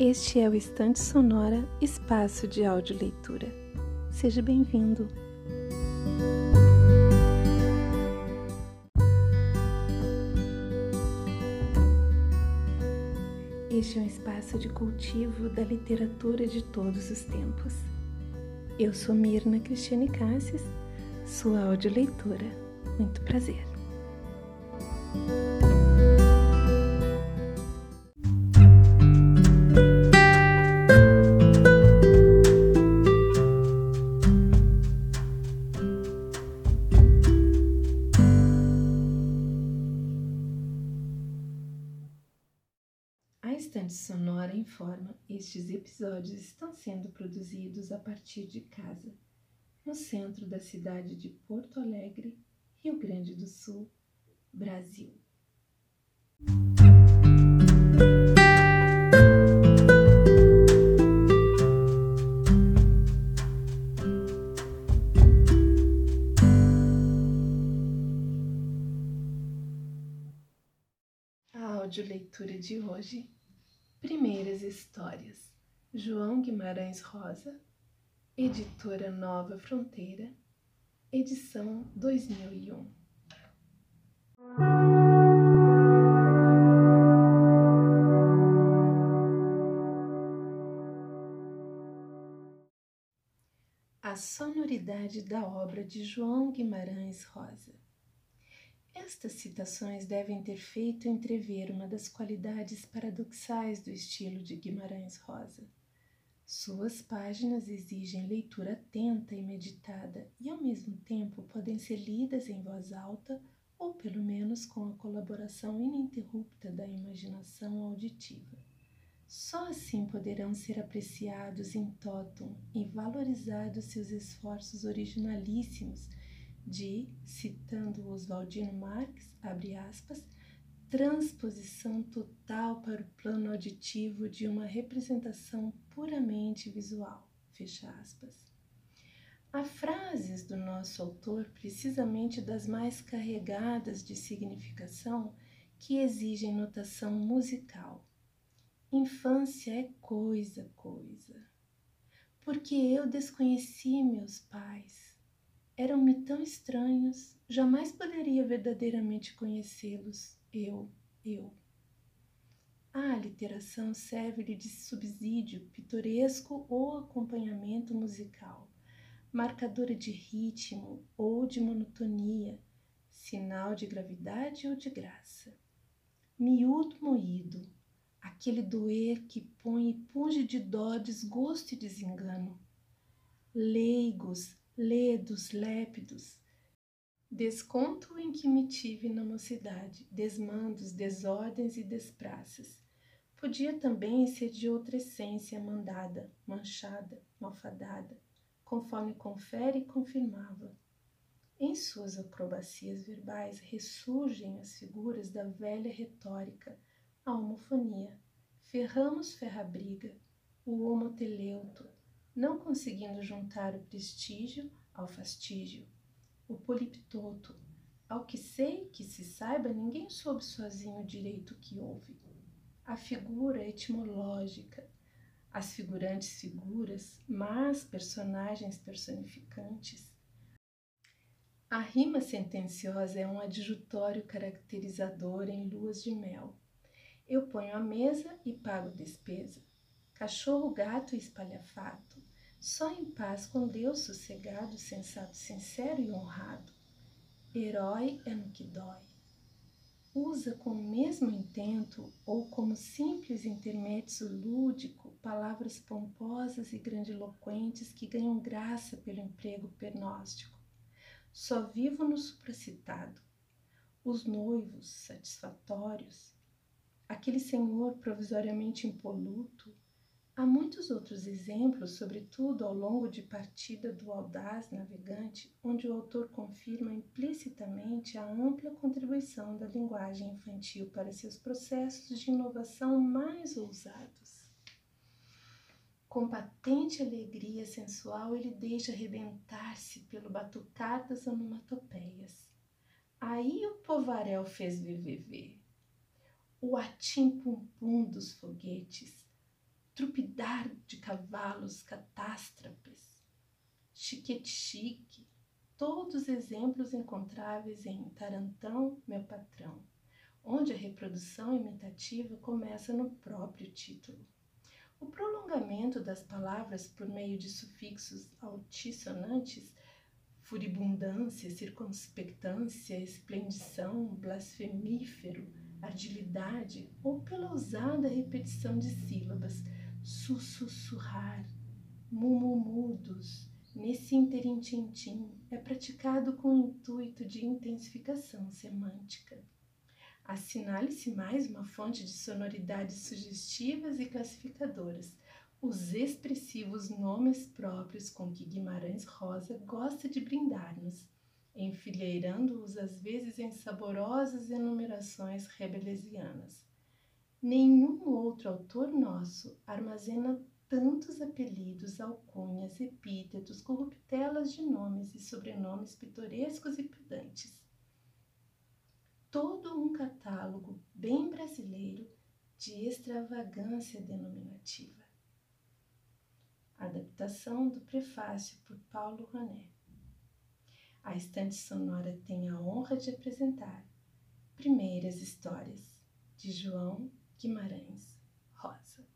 Este é o Estante Sonora Espaço de Audioleitura. Seja bem-vindo! Este é um espaço de cultivo da literatura de todos os tempos. Eu sou Mirna Cristiane Cassis, sua audioleitora. Muito prazer! Informa: estes episódios estão sendo produzidos a partir de casa, no centro da cidade de Porto Alegre, Rio Grande do Sul, Brasil. A audioleitura de hoje Primeiras Histórias, João Guimarães Rosa, Editora Nova Fronteira, edição 2001. A sonoridade da obra de João Guimarães Rosa. Estas citações devem ter feito entrever uma das qualidades paradoxais do estilo de Guimarães Rosa. Suas páginas exigem leitura atenta e meditada e, ao mesmo tempo, podem ser lidas em voz alta ou, pelo menos, com a colaboração ininterrupta da imaginação auditiva. Só assim poderão ser apreciados em totum e valorizados seus esforços originalíssimos de, citando Oswaldino Marx, abre aspas, transposição total para o plano auditivo de uma representação puramente visual, fecha aspas. Há frases do nosso autor, precisamente das mais carregadas de significação, que exigem notação musical. Infância é coisa, coisa. Porque eu desconheci meus pais, eram-me tão estranhos, jamais poderia verdadeiramente conhecê-los, eu, eu. A literação serve-lhe de subsídio pitoresco ou acompanhamento musical, marcadora de ritmo ou de monotonia, sinal de gravidade ou de graça. Miúdo moído, aquele doer que põe e punge de dó, desgosto e desengano. Leigos, ledos, lépidos. Desconto em que me tive na mocidade, desmandos, desordens e despraças. Podia também ser de outra essência mandada, manchada, malfadada, conforme confere e confirmava. Em suas acrobacias verbais ressurgem as figuras da velha retórica, a homofonia, ferramos ferrabriga, o homoteleuto, não conseguindo juntar o prestígio ao fastígio, o poliptoto. Ao que sei, que se saiba, ninguém soube sozinho o direito que houve. A figura etimológica, as figurantes figuras, mas personagens personificantes. A rima sentenciosa é um adjutório caracterizador em luas de mel. Eu ponho a mesa e pago despesa. Cachorro, gato e espalhafato só em paz com Deus sossegado, sensato, sincero e honrado. Herói é no que dói. Usa com o mesmo intento ou como simples intermédio lúdico palavras pomposas e grandiloquentes que ganham graça pelo emprego pernóstico. Só vivo no supracitado. Os noivos satisfatórios, aquele senhor provisoriamente impoluto, Há muitos outros exemplos, sobretudo ao longo de partida do audaz navegante, onde o autor confirma implicitamente a ampla contribuição da linguagem infantil para seus processos de inovação mais ousados. Com patente alegria sensual, ele deixa arrebentar-se pelo batucar das onomatopeias. Aí o povarel fez VVV, o atim-pum-pum dos foguetes, trupidar de cavalos catástrofes, chiquete-chique, todos exemplos encontráveis em Tarantão, meu patrão, onde a reprodução imitativa começa no próprio título. O prolongamento das palavras por meio de sufixos altissonantes, furibundância, circunspectância, esplendição, blasfemífero, ardilidade ou pela ousada repetição de sílabas, sussurrar, mumumudos, nesse interintintim, é praticado com o intuito de intensificação semântica. Assinale-se mais uma fonte de sonoridades sugestivas e classificadoras, os expressivos nomes próprios com que Guimarães Rosa gosta de brindar-nos, enfileirando-os às vezes em saborosas enumerações rebelesianas. Nenhum outro autor nosso armazena tantos apelidos, alcunhas, epítetos, corruptelas de nomes e sobrenomes pitorescos e pedantes. Todo um catálogo bem brasileiro de extravagância denominativa. Adaptação do prefácio por Paulo Roné. A estante sonora tem a honra de apresentar Primeiras Histórias, de João Guimarães Rosa.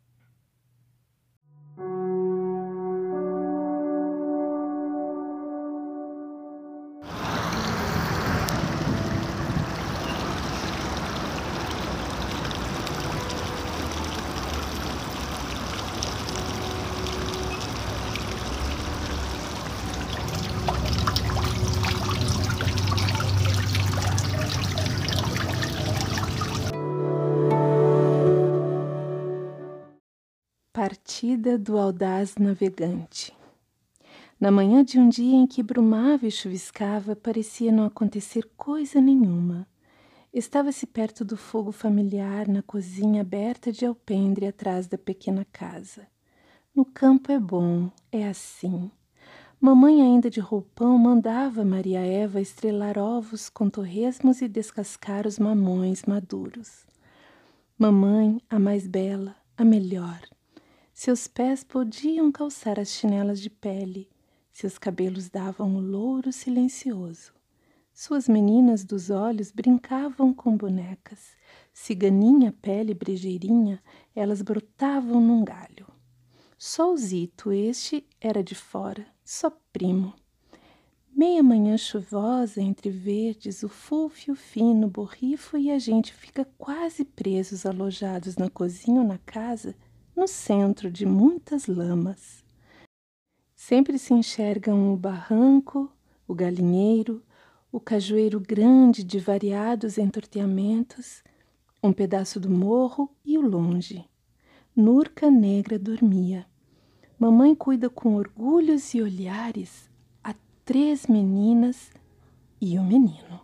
Partida do audaz navegante. Na manhã de um dia em que brumava e chuviscava, parecia não acontecer coisa nenhuma. Estava-se perto do fogo familiar na cozinha aberta de alpendre atrás da pequena casa. No campo é bom, é assim. Mamãe, ainda de roupão, mandava Maria Eva estrelar ovos com torresmos e descascar os mamões maduros. Mamãe, a mais bela, a melhor. Seus pés podiam calçar as chinelas de pele, seus cabelos davam o louro silencioso. Suas meninas dos olhos brincavam com bonecas. Ciganinha, pele brejeirinha, elas brotavam num galho. Só o Zito, este era de fora, só primo. Meia manhã chuvosa, entre verdes, o fúfio fino, borrifo e a gente fica quase presos alojados na cozinha ou na casa, no centro de muitas lamas. Sempre se enxergam o barranco, o galinheiro, o cajueiro grande de variados entorteamentos, um pedaço do morro e o longe. Nurca negra dormia. Mamãe cuida com orgulhos e olhares a três meninas e o menino.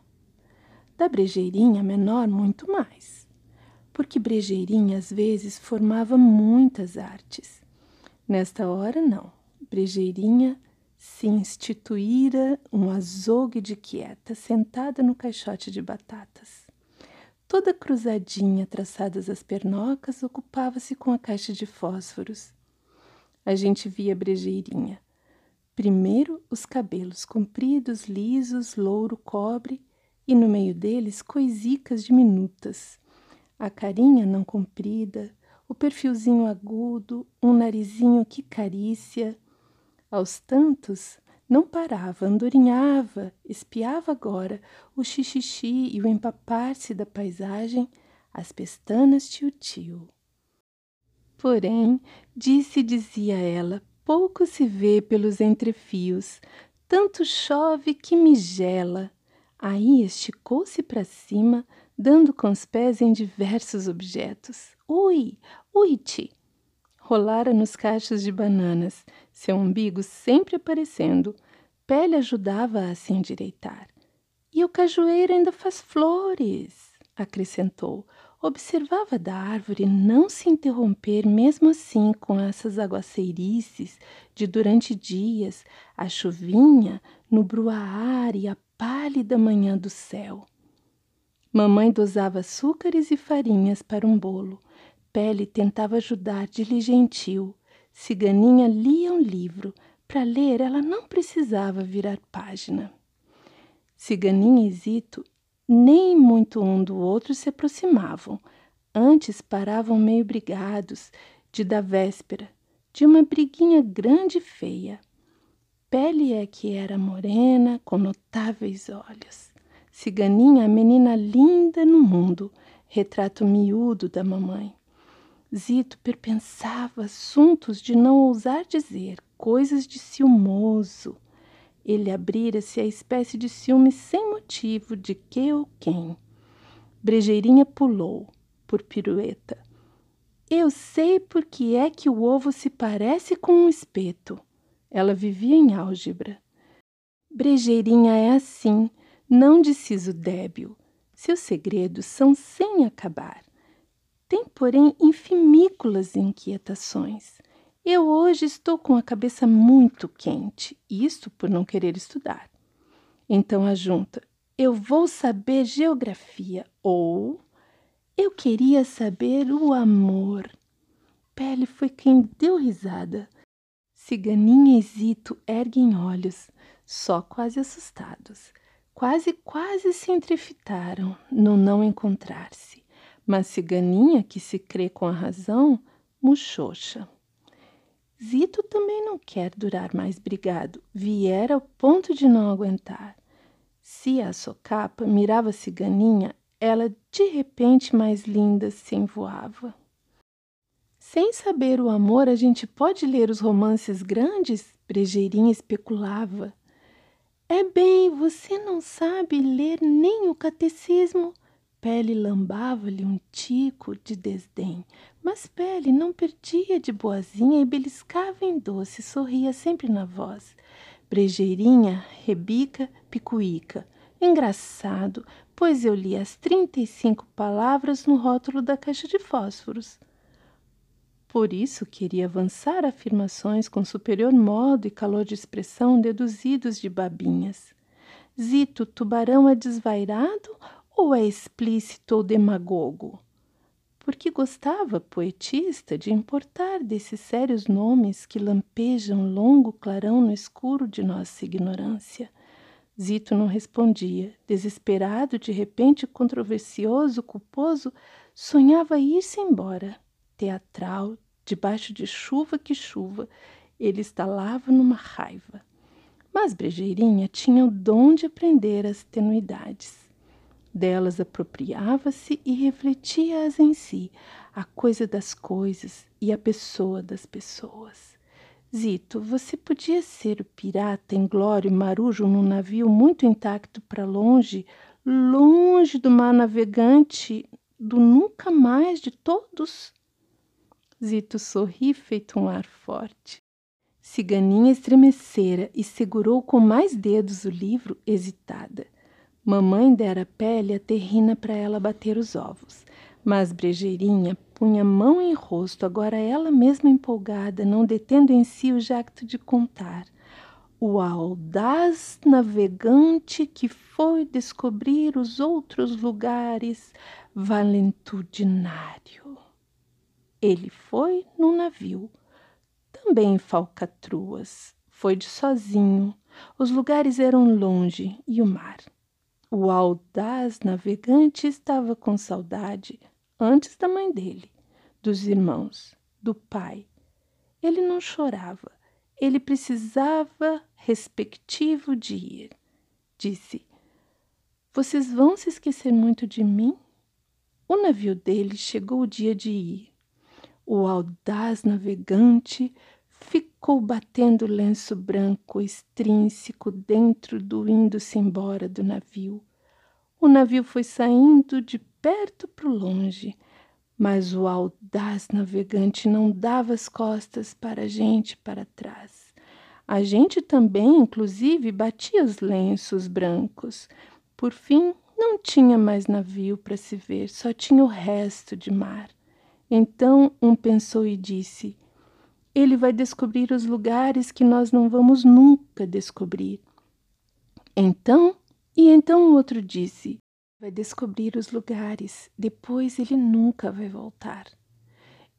Da brejeirinha menor, muito mais porque Brejeirinha às vezes formava muitas artes. Nesta hora, não. Brejeirinha se instituíra um azogue de quieta, sentada no caixote de batatas. Toda cruzadinha, traçadas as pernocas, ocupava-se com a caixa de fósforos. A gente via Brejeirinha. Primeiro os cabelos compridos, lisos, louro, cobre, e no meio deles coisicas diminutas a carinha não comprida, o perfilzinho agudo, um narizinho que carícia. Aos tantos, não parava, andorinhava, espiava agora o xixixi e o empapar-se da paisagem, as pestanas tio-tio. Porém, disse dizia ela, pouco se vê pelos entrefios, tanto chove que me gela. Aí esticou-se para cima, dando com os pés em diversos objetos. Ui, ui-te! Rolara nos cachos de bananas, seu umbigo sempre aparecendo. Pele ajudava a se endireitar. E o cajueiro ainda faz flores, acrescentou. Observava da árvore não se interromper, mesmo assim, com essas aguaceirices de durante dias, a chuvinha no ar e a pálida manhã do céu. Mamãe dosava açúcares e farinhas para um bolo, Pele tentava ajudar diligentil. Ciganinha lia um livro. Para ler, ela não precisava virar página. Ciganinha e Zito nem muito um do outro se aproximavam. Antes paravam meio brigados, de da véspera, de uma briguinha grande e feia. Pele é que era morena, com notáveis olhos. Ciganinha, a menina linda no mundo, retrato miúdo da mamãe. Zito perpensava assuntos de não ousar dizer, coisas de ciumoso. Ele abrira-se a espécie de ciúme sem motivo de que ou quem. Brejeirinha pulou, por pirueta. Eu sei por que é que o ovo se parece com um espeto. Ela vivia em álgebra. Brejeirinha é assim, não de siso débil. Seus segredos são sem acabar. Tem, porém, infimícolas inquietações. Eu hoje estou com a cabeça muito quente, isto por não querer estudar. Então a junta, eu vou saber geografia ou eu queria saber o amor. Pele foi quem deu risada. Ciganinha e Zito erguem olhos, só quase assustados. Quase, quase se entrefitaram no não encontrar-se. Mas Ciganinha, que se crê com a razão, muxoxa. Zito também não quer durar mais brigado. Viera ao ponto de não aguentar. Se a socapa mirava Ciganinha, ela de repente mais linda se envoava. Sem saber o amor, a gente pode ler os romances grandes? Brejeirinha especulava. É bem, você não sabe ler nem o catecismo. Pele lambava-lhe um tico de desdém, mas Pele não perdia de boazinha e beliscava em doce, sorria sempre na voz. Brejeirinha, rebica, picuíca. Engraçado, pois eu li as trinta e cinco palavras no rótulo da caixa de fósforos. Por isso queria avançar afirmações com superior modo e calor de expressão deduzidos de babinhas. Zito, tubarão é desvairado ou é explícito ou demagogo? Porque gostava, poetista, de importar desses sérios nomes que lampejam longo clarão no escuro de nossa ignorância. Zito não respondia. Desesperado, de repente, controversioso, culposo, sonhava ir-se embora teatral, debaixo de chuva que chuva, ele estalava numa raiva. Mas Brejeirinha tinha o dom de aprender as tenuidades. Delas apropriava-se e refletia-as em si, a coisa das coisas e a pessoa das pessoas. Zito, você podia ser o pirata inglório marujo num navio muito intacto para longe, longe do mar navegante, do nunca mais de todos? Zito sorri feito um ar forte. Ciganinha estremecera e segurou com mais dedos o livro, hesitada. Mamãe dera pele a terrina para ela bater os ovos, mas Brejeirinha punha mão em rosto, agora ela mesma empolgada, não detendo em si o jacto de contar. O audaz navegante que foi descobrir os outros lugares valentudinário. Ele foi no navio, também falcatruas. Foi de sozinho. Os lugares eram longe e o mar. O audaz navegante estava com saudade antes da mãe dele, dos irmãos, do pai. Ele não chorava. Ele precisava respectivo de ir. Disse: Vocês vão se esquecer muito de mim? O navio dele chegou o dia de ir. O audaz navegante ficou batendo o lenço branco extrínseco dentro do indo-se embora do navio. O navio foi saindo de perto para longe, mas o audaz navegante não dava as costas para a gente para trás. A gente também, inclusive, batia os lenços brancos. Por fim, não tinha mais navio para se ver, só tinha o resto de mar. Então um pensou e disse: Ele vai descobrir os lugares que nós não vamos nunca descobrir. Então, e então o outro disse: Vai descobrir os lugares, depois ele nunca vai voltar.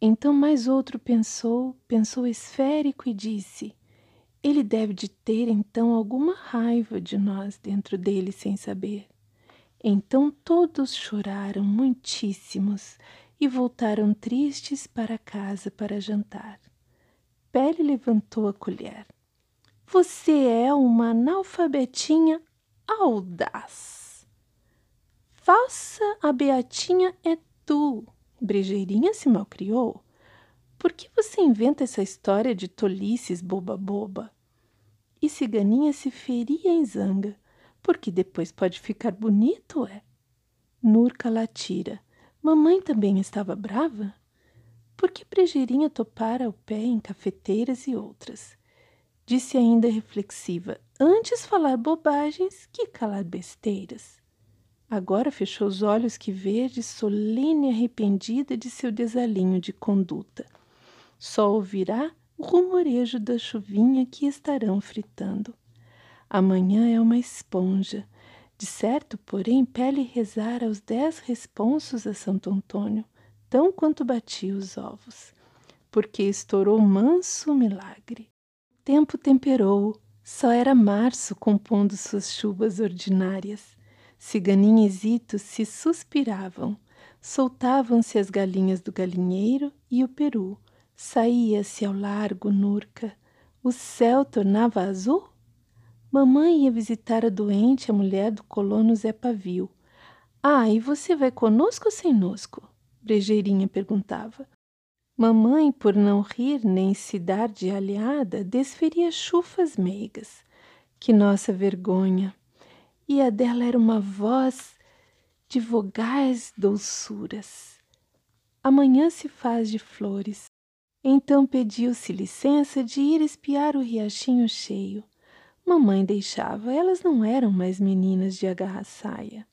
Então mais outro pensou, pensou esférico e disse: Ele deve de ter então alguma raiva de nós dentro dele sem saber. Então todos choraram muitíssimos e voltaram tristes para casa para jantar. Pele levantou a colher. Você é uma analfabetinha audaz. Falsa a beatinha é tu. Brejeirinha se malcriou. Por que você inventa essa história de tolices boba-boba? E Ciganinha se feria em zanga, porque depois pode ficar bonito, é? Nurca latira. Mamãe também estava brava? Por que Brejeirinha topara o pé em cafeteiras e outras? Disse ainda reflexiva, antes falar bobagens que calar besteiras. Agora fechou os olhos que verde, solene e arrependida de seu desalinho de conduta. Só ouvirá o rumorejo da chuvinha que estarão fritando. Amanhã é uma esponja. De certo, porém, pele rezar aos dez responsos a Santo Antônio, tão quanto batia os ovos, porque estourou manso milagre. O tempo temperou, só era março compondo suas chuvas ordinárias. Ciganinha e Zito se suspiravam, soltavam-se as galinhas do galinheiro e o peru. Saía-se ao largo Nurca. O céu tornava azul? Mamãe ia visitar a doente, a mulher do colono Zé Pavio. Ah, e você vai conosco ou sem nosco? Brejeirinha perguntava. Mamãe, por não rir nem se dar de aliada, desferia chufas meigas. Que nossa vergonha! e a dela era uma voz de vogais doçuras. Amanhã se faz de flores. Então pediu-se licença de ir espiar o riachinho cheio. Mamãe deixava, elas não eram mais meninas de agarrar saia.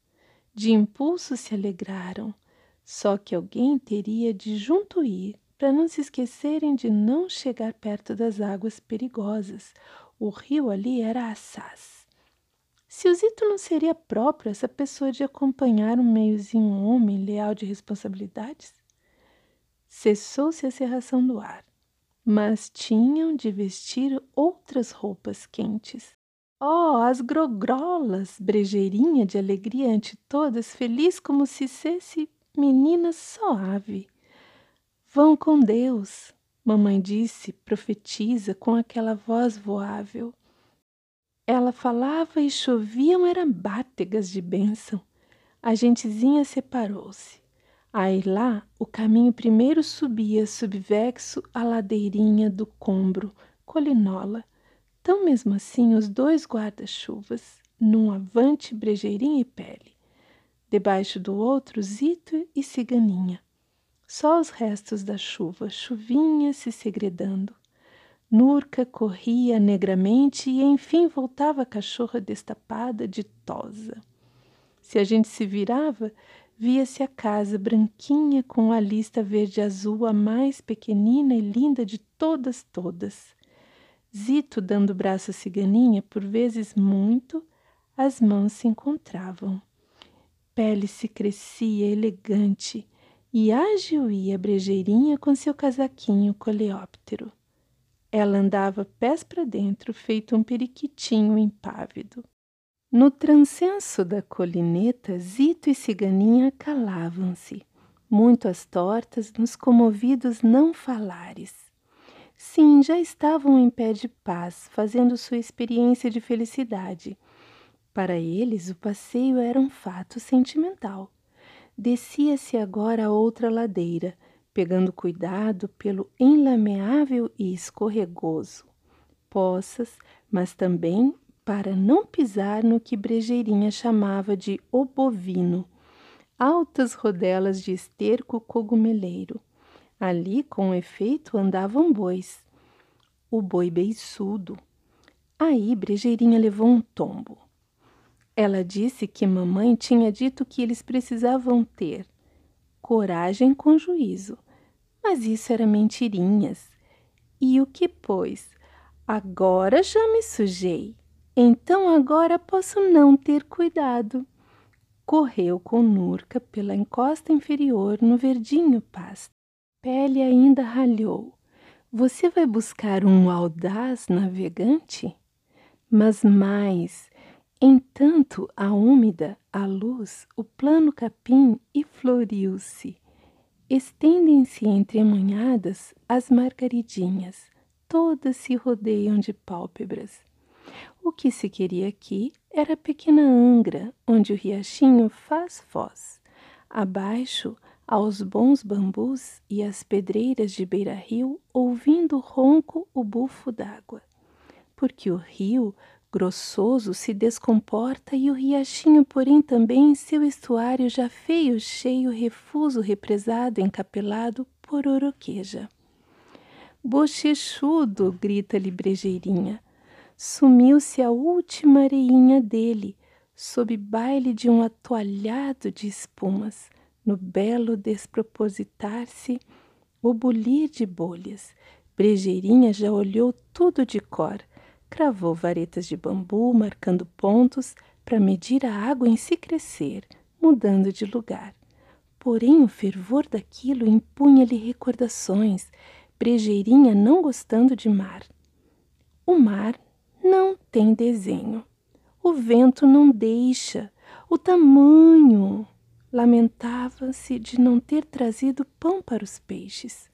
De impulso se alegraram, só que alguém teria de junto ir, para não se esquecerem de não chegar perto das águas perigosas. O rio ali era assaz. Se o Zito não seria próprio essa pessoa de acompanhar um meiozinho homem leal de responsabilidades? Cessou-se a serração do ar, mas tinham de vestir outras roupas quentes. Oh, as grogrolas! Brejeirinha de alegria ante todas, feliz como se fosse menina suave. Vão com Deus, mamãe disse, profetiza com aquela voz voável. Ela falava e choviam eram bátegas de bênção. A gentezinha separou-se. Aí lá, o caminho primeiro subia subvexo a ladeirinha do combro, colinola. Tão mesmo assim os dois guarda-chuvas, num avante brejeirinha e pele. Debaixo do outro, Zito e Ciganinha. Só os restos da chuva, chuvinha se segredando. Nurca corria negramente e enfim voltava a cachorra destapada, ditosa. Se a gente se virava, via-se a casa branquinha com a lista verde-azul, a mais pequenina e linda de todas, todas. Zito dando braço à ciganinha, por vezes muito, as mãos se encontravam. Pele se crescia elegante e ágil ia a brejeirinha com seu casaquinho coleóptero. Ela andava pés para dentro, feito um periquitinho impávido. No transenso da colineta, Zito e Ciganinha calavam-se, muito às tortas, nos comovidos não falares. Sim, já estavam em pé de paz, fazendo sua experiência de felicidade. Para eles, o passeio era um fato sentimental. Descia-se agora a outra ladeira, pegando cuidado pelo enlameável e escorregoso, poças, mas também para não pisar no que Brejeirinha chamava de obovino, altas rodelas de esterco cogumeleiro. Ali, com efeito, andavam bois. O boi beiçudo. Aí Brejeirinha levou um tombo. Ela disse que mamãe tinha dito que eles precisavam ter coragem com juízo, mas isso era mentirinhas. E o que pois? Agora já me sujei. Então agora posso não ter cuidado. Correu com Nurca pela encosta inferior no verdinho pasto. Pele ainda ralhou. Você vai buscar um audaz navegante? Mas mais, entanto a úmida, a luz, o plano capim e floriu-se. Estendem-se entremunhadas as margaridinhas, todas se rodeiam de pálpebras. O que se queria aqui era a pequena angra, onde o riachinho faz foz. Abaixo, aos bons bambus e às pedreiras de beira-rio, ouvindo ronco o bufo d'água. Porque o rio, grossoso, se descomporta e o riachinho, porém, também seu estuário já feio, cheio, refuso, represado, encapelado, por oroqueja. Bochechudo, grita-lhe Brejeirinha. Sumiu-se a última areinha dele, sob baile de um atoalhado de espumas no belo despropositar-se, o bulir de bolhas. Brejeirinha já olhou tudo de cor, cravou varetas de bambu, marcando pontos para medir a água em se crescer, mudando de lugar. Porém, o fervor daquilo impunha-lhe recordações, Brejeirinha não gostando de mar. O mar não tem desenho. O vento não deixa. O tamanho, Lamentava-se de não ter trazido pão para os peixes.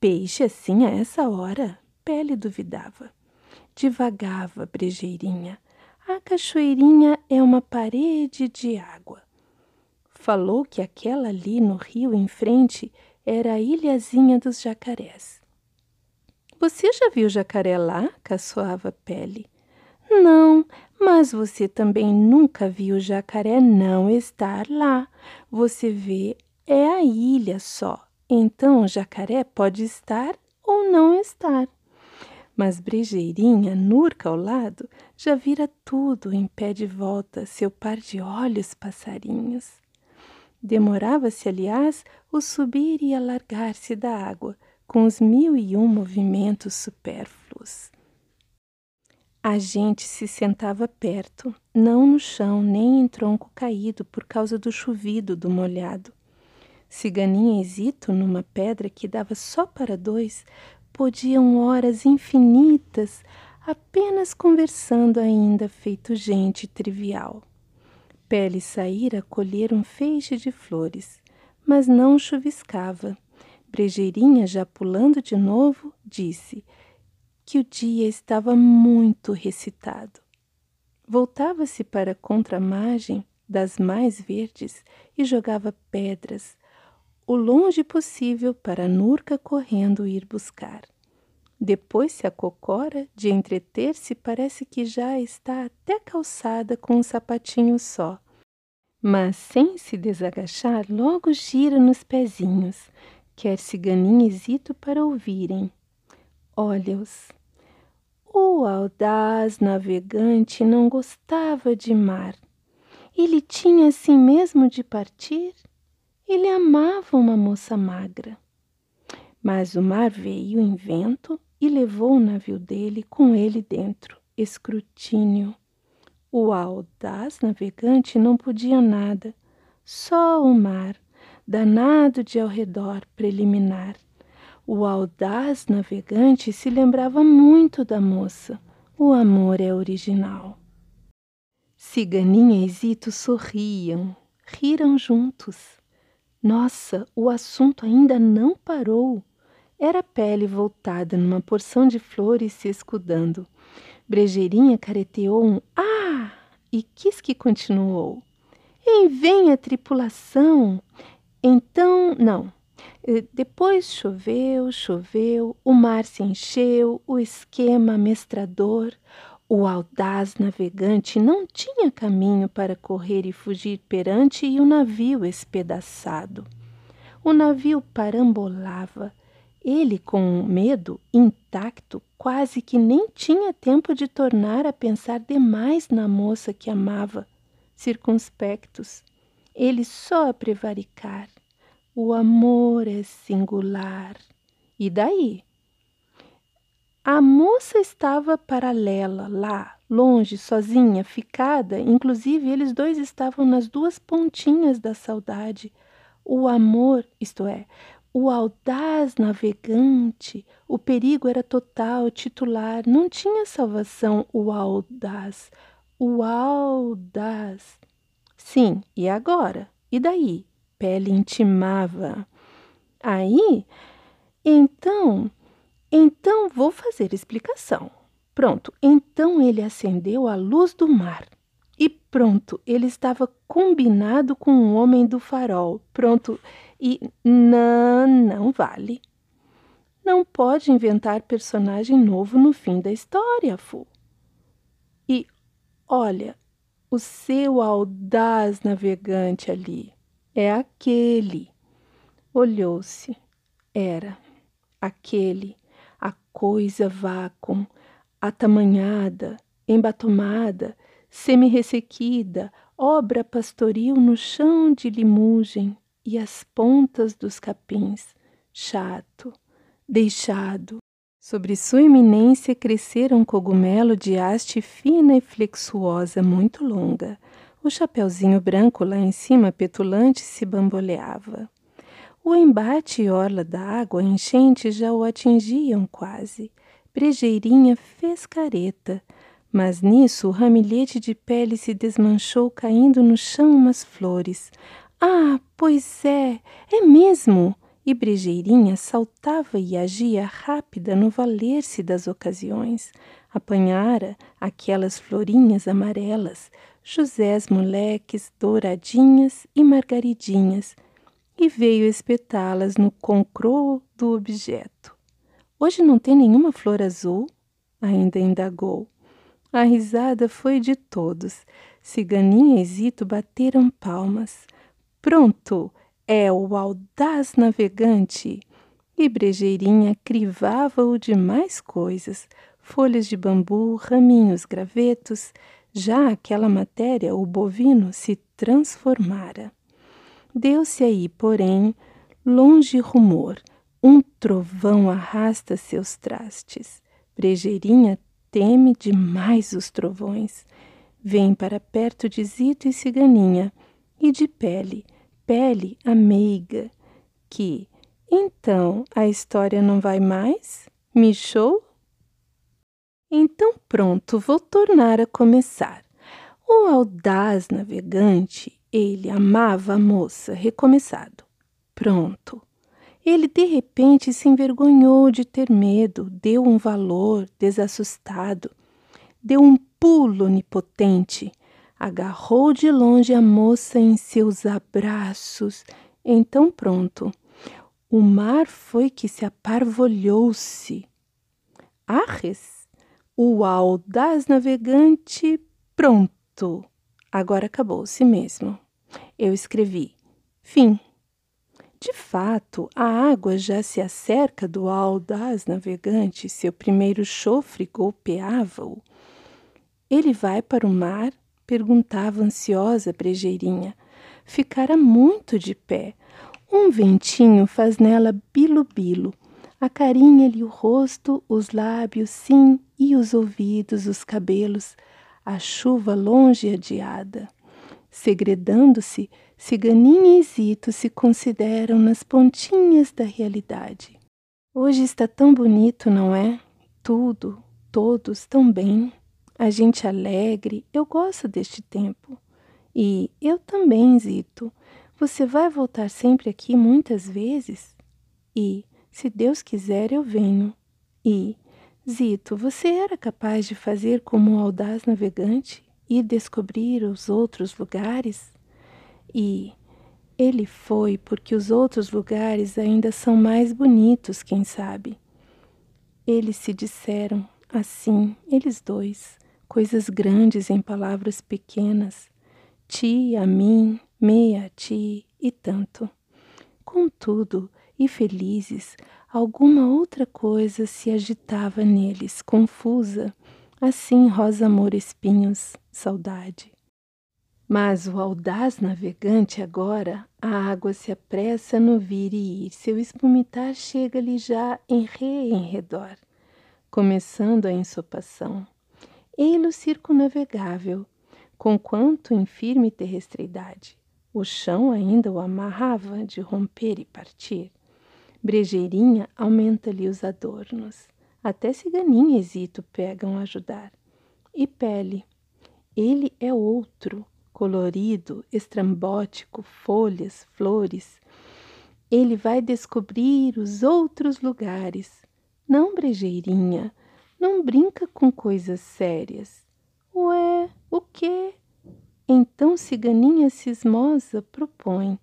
Peixe assim a essa hora? Pele duvidava. Divagava brejeirinha. A cachoeirinha é uma parede de água. Falou que aquela ali no rio em frente era a ilhazinha dos jacarés. Você já viu jacaré lá? caçoava Pele. Não, mas você também nunca viu o jacaré não estar lá. Você vê, é a ilha só. Então o jacaré pode estar ou não estar. Mas Brejeirinha, Nurca ao lado, já vira tudo em pé de volta, seu par de olhos passarinhos. Demorava-se, aliás, o subir e alargar-se da água, com os mil e um movimentos supérfluos. A gente se sentava perto, não no chão nem em tronco caído por causa do chovido do molhado. Ciganinha e Zito, numa pedra que dava só para dois, podiam horas infinitas apenas conversando ainda feito gente trivial. Pele saíra colher um feixe de flores, mas não chuviscava. Brejeirinha, já pulando de novo, disse que o dia estava muito recitado. Voltava-se para a contramargem das mais verdes e jogava pedras, o longe possível para a Nurca correndo ir buscar. Depois se acocora de entreter-se, parece que já está até calçada com um sapatinho só. Mas sem se desagachar, logo gira nos pezinhos, quer ciganinha hesito para ouvirem. Olha-os, o audaz navegante não gostava de mar. Ele tinha assim mesmo de partir. Ele amava uma moça magra. Mas o mar veio em vento e levou o navio dele com ele dentro. Escrutínio. O audaz navegante não podia nada, só o mar, danado de ao redor preliminar. O audaz navegante se lembrava muito da moça. O amor é original. Ciganinha e Zito sorriam, riram juntos. Nossa, o assunto ainda não parou. Era pele voltada numa porção de flores se escudando. Brejeirinha careteou um Ah! e quis que continuou. E vem a tripulação. Então, não, depois choveu, choveu, o mar se encheu, o esquema mestrador, o audaz navegante não tinha caminho para correr e fugir perante e o navio espedaçado. O navio parambolava. Ele, com medo, intacto, quase que nem tinha tempo de tornar a pensar demais na moça que amava, circunspectos. Ele só a prevaricar o amor é singular. E daí? A moça estava paralela, lá, longe, sozinha, ficada, inclusive eles dois estavam nas duas pontinhas da saudade. O amor, isto é, o audaz navegante, o perigo era total, titular, não tinha salvação o audaz, o audaz. Sim, e agora? E daí? Pele intimava. Aí, então, então vou fazer explicação. Pronto, então ele acendeu a luz do mar. E pronto, ele estava combinado com o homem do farol. Pronto, e não, não vale. Não pode inventar personagem novo no fim da história, Fu. E olha, o seu audaz navegante ali é aquele. Olhou-se. Era aquele, a coisa vácuo, atamanhada, embatomada, semi-ressequida, obra pastoril no chão de limugem e as pontas dos capins, chato, deixado. Sobre sua eminência crescera um cogumelo de haste fina e flexuosa muito longa. O chapeuzinho branco lá em cima, petulante, se bamboleava. O embate e orla da água enchente já o atingiam quase. Brejeirinha fez careta, mas nisso o ramilhete de pele se desmanchou caindo no chão umas flores. Ah, pois é, é mesmo! E Brejeirinha saltava e agia rápida no valer-se das ocasiões. Apanhara aquelas florinhas amarelas, Josés moleques, douradinhas e margaridinhas, e veio espetá-las no concro do objeto. Hoje não tem nenhuma flor azul? Ainda indagou. A risada foi de todos. Ciganinha e Zito bateram palmas. Pronto! É o audaz navegante! E Brejeirinha crivava-o de mais coisas, folhas de bambu, raminhos, gravetos. Já aquela matéria, o bovino, se transformara. Deu-se aí, porém, longe rumor. Um trovão arrasta seus trastes. Brejeirinha teme demais os trovões. Vem para perto de Zito e Ciganinha, e de Pele, Pele a meiga, que, então, a história não vai mais? Michou? Então pronto, vou tornar a começar. O audaz navegante, ele amava a moça, recomeçado. Pronto. Ele de repente se envergonhou de ter medo, deu um valor desassustado, deu um pulo onipotente, agarrou de longe a moça em seus abraços. Então pronto. O mar foi que se aparvolhou-se. Arres, o audaz navegante, pronto. Agora acabou-se mesmo. Eu escrevi. Fim. De fato, a água já se acerca do audaz navegante, seu primeiro chofre golpeava-o. Ele vai para o mar? Perguntava ansiosa Brejeirinha. Ficara muito de pé. Um ventinho faz nela bilo-bilo. Acarinha-lhe o rosto, os lábios, sim, e os ouvidos, os cabelos. A chuva longe adiada. Segredando-se, Ciganinha e Zito se consideram nas pontinhas da realidade. Hoje está tão bonito, não é? Tudo, todos tão bem. A gente alegre, eu gosto deste tempo. E eu também, Zito. Você vai voltar sempre aqui muitas vezes? E, se Deus quiser, eu venho. E, Zito, você era capaz de fazer como o audaz navegante e descobrir os outros lugares? E ele foi porque os outros lugares ainda são mais bonitos, quem sabe. Eles se disseram, assim, eles dois, coisas grandes em palavras pequenas, ti a mim, me a ti e tanto. Contudo, e felizes, alguma outra coisa se agitava neles, confusa, assim rosa amor espinhos, saudade. Mas o audaz navegante agora, a água se apressa no vir e ir, seu espumitar chega-lhe já em re em redor, começando a ensopação. Ele o circunnavegável, conquanto em firme terrestridade. O chão ainda o amarrava de romper e partir. Brejeirinha aumenta-lhe os adornos. Até Ciganinha Zito pegam a ajudar. E Pele, ele é outro, colorido, estrambótico, folhas, flores. Ele vai descobrir os outros lugares. Não, brejeirinha, não brinca com coisas sérias. Ué, o quê? Então Ciganinha cismosa propõe: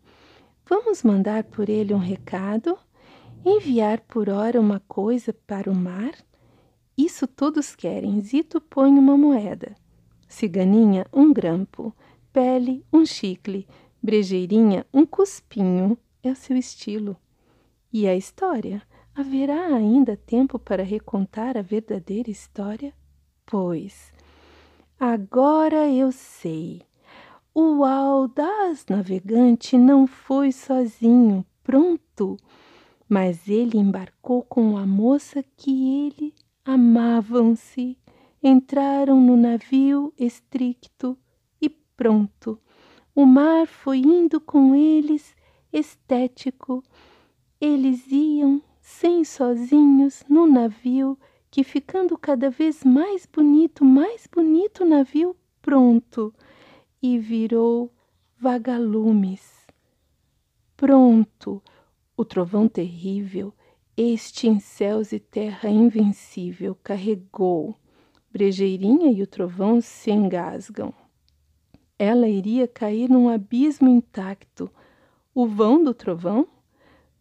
Vamos mandar por ele um recado? Enviar por hora uma coisa para o mar? Isso todos querem. Zito põe uma moeda. Ciganinha, um grampo. Pele, um chicle. Brejeirinha, um cuspinho. É o seu estilo. E a história? Haverá ainda tempo para recontar a verdadeira história? Pois, agora eu sei. O audaz navegante não foi sozinho, pronto, mas ele embarcou com a moça que ele amavam-se entraram no navio estricto e pronto. O mar foi indo com eles, estético. Eles iam sem sozinhos no navio, que ficando cada vez mais bonito, mais bonito o navio pronto, e virou vagalumes. Pronto, o trovão terrível, este em céus e terra invencível, carregou Brejeirinha e o trovão se engasgam. Ela iria cair num abismo intacto. O vão do trovão?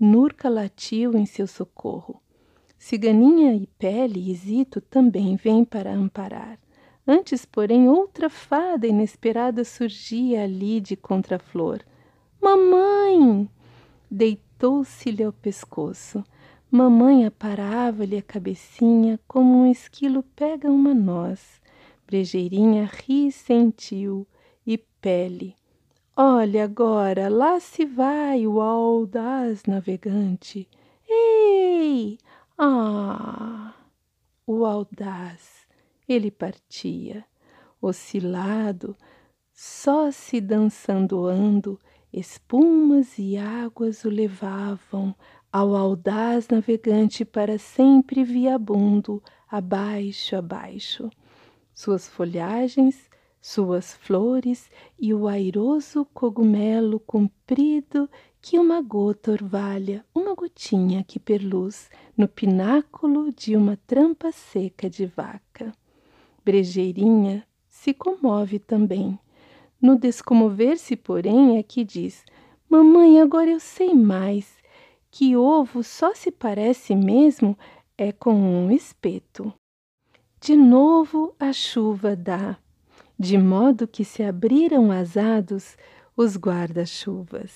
Nurca latiu em seu socorro. Ciganinha e Pele e Zito também vêm para amparar. Antes, porém, outra fada inesperada surgia ali de contraflor. Mamãe! Deitou-se-lhe ao pescoço. Mamãe aparava-lhe a cabecinha como um esquilo pega uma noz. Brejeirinha ri sentiu e pele. Olha agora, lá se vai o audaz navegante. Ei! Ah! O audaz, ele partia, oscilado, só se dançando ando, espumas e águas o levavam ao audaz navegante para sempre viabundo, abaixo, abaixo. Suas folhagens, suas flores e o airoso cogumelo comprido que uma gota orvalha, uma gotinha que perluz no pináculo de uma trampa seca de vaca. Brejeirinha se comove também. No descomover-se, porém, é que diz: Mamãe, agora eu sei mais que ovo só se parece mesmo é com um espeto. De novo a chuva dá, de modo que se abriram asados os guarda-chuvas.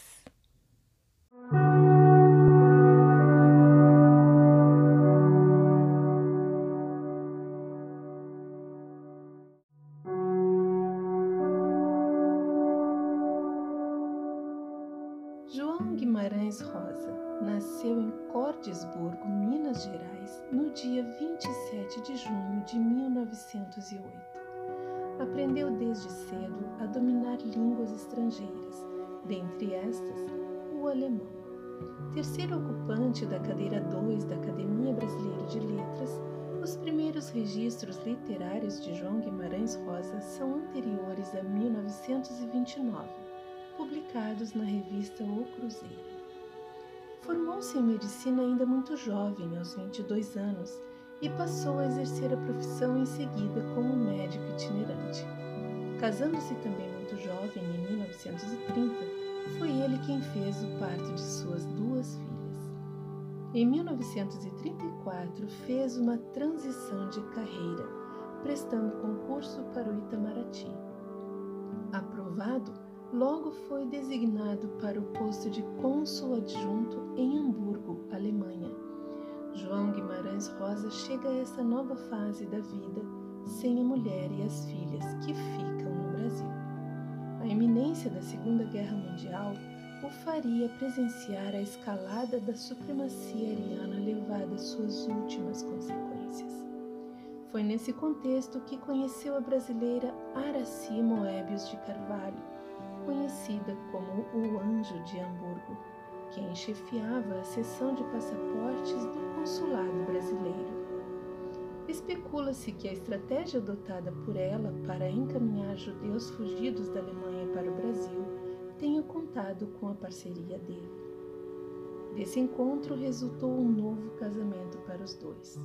João Guimarães Rosa nasceu em Cordesburgo, Minas Gerais, no dia 27 de junho de 1908. Aprendeu desde cedo a dominar línguas estrangeiras, dentre estas, o alemão. Terceiro ocupante da cadeira 2 da Academia Brasileira de Letras, os primeiros registros literários de João Guimarães Rosa são anteriores a 1929, publicados na revista O Cruzeiro. Formou-se em medicina ainda muito jovem, aos 22 anos, e passou a exercer a profissão em seguida como médico itinerante. Casando-se também muito jovem, em 1930, foi ele quem fez o parto de suas duas filhas. Em 1934, fez uma transição de carreira, prestando concurso para o Itamaraty. Aprovado, logo foi designado para o posto de cônsul adjunto em Hamburgo, Rosa chega a essa nova fase da vida sem a mulher e as filhas que ficam no Brasil. A iminência da Segunda Guerra Mundial o faria presenciar a escalada da supremacia ariana levada às suas últimas consequências. Foi nesse contexto que conheceu a brasileira Araci Moebius de Carvalho, conhecida como o Anjo de Hamburgo. quem chefiava a seção de passaportes do consulado brasileiro. Especula-se que a estratégia adotada por ela para encaminhar judeus fugidos da Alemanha para o Brasil tenha contado com a parceria dele. Desse encontro resultou um novo casamento para os dois.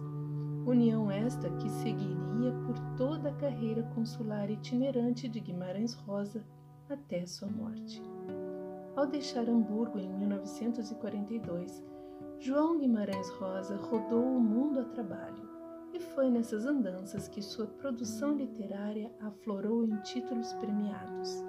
União esta que seguiria por toda a carreira consular itinerante de Guimarães Rosa até sua morte. Ao deixar Hamburgo em 1942, João Guimarães Rosa rodou o mundo a trabalho e foi nessas andanças que sua produção literária aflorou em títulos premiados.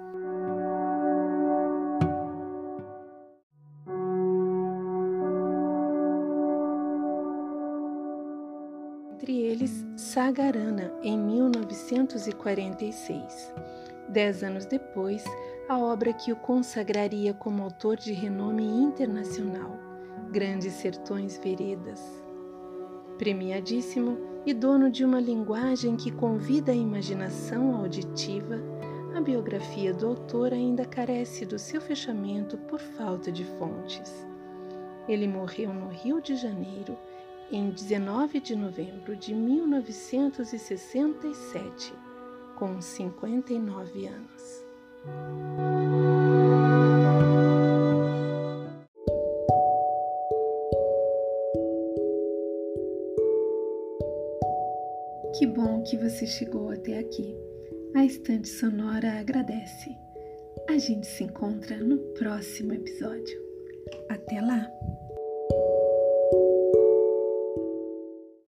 Entre eles, Sagarana, em 1946. Dez anos depois, a obra que o consagraria como autor de renome internacional, Grandes Sertões Veredas. Premiadíssimo e dono de uma linguagem que convida a imaginação auditiva, a biografia do autor ainda carece do seu fechamento por falta de fontes. Ele morreu no Rio de Janeiro em 19 de novembro de 1967, com 59 anos. Você chegou até aqui. A Estante Sonora agradece. A gente se encontra no próximo episódio. Até lá!